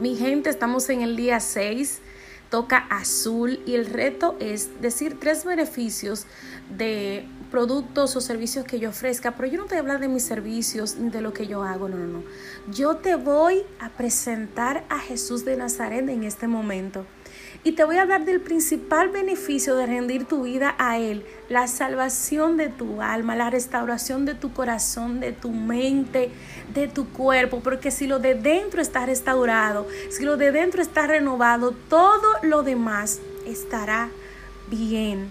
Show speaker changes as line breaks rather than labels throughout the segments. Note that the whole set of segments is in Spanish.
Mi gente, estamos en el día 6, toca azul y el reto es decir tres beneficios de productos o servicios que yo ofrezca, pero yo no te voy a hablar de mis servicios ni de lo que yo hago, no, no, no. Yo te voy a presentar a Jesús de Nazaret en este momento. Y te voy a hablar del principal beneficio de rendir tu vida a Él, la salvación de tu alma, la restauración de tu corazón, de tu mente, de tu cuerpo, porque si lo de dentro está restaurado, si lo de dentro está renovado, todo lo demás estará bien.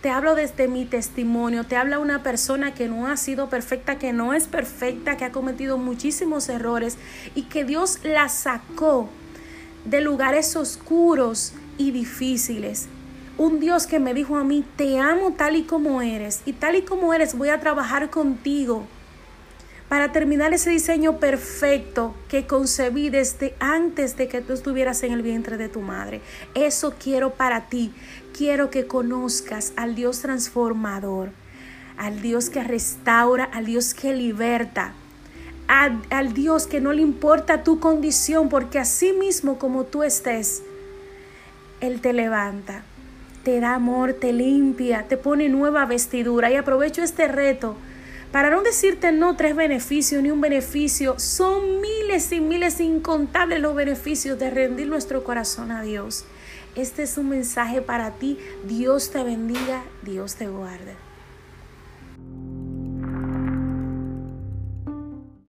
Te hablo desde mi testimonio, te habla una persona que no ha sido perfecta, que no es perfecta, que ha cometido muchísimos errores y que Dios la sacó de lugares oscuros y difíciles. Un Dios que me dijo a mí, te amo tal y como eres, y tal y como eres voy a trabajar contigo para terminar ese diseño perfecto que concebí desde antes de que tú estuvieras en el vientre de tu madre. Eso quiero para ti. Quiero que conozcas al Dios transformador, al Dios que restaura, al Dios que liberta, al, Dios que no le importa tu condición, porque así mismo como tú estés, él te levanta, te da amor, te limpia, te pone nueva vestidura. Y aprovecho este reto para no decirte no tres beneficios ni un beneficio. Son miles y miles incontables los beneficios de rendir nuestro corazón a Dios. Este es un mensaje para ti. Dios te bendiga, Dios te guarde.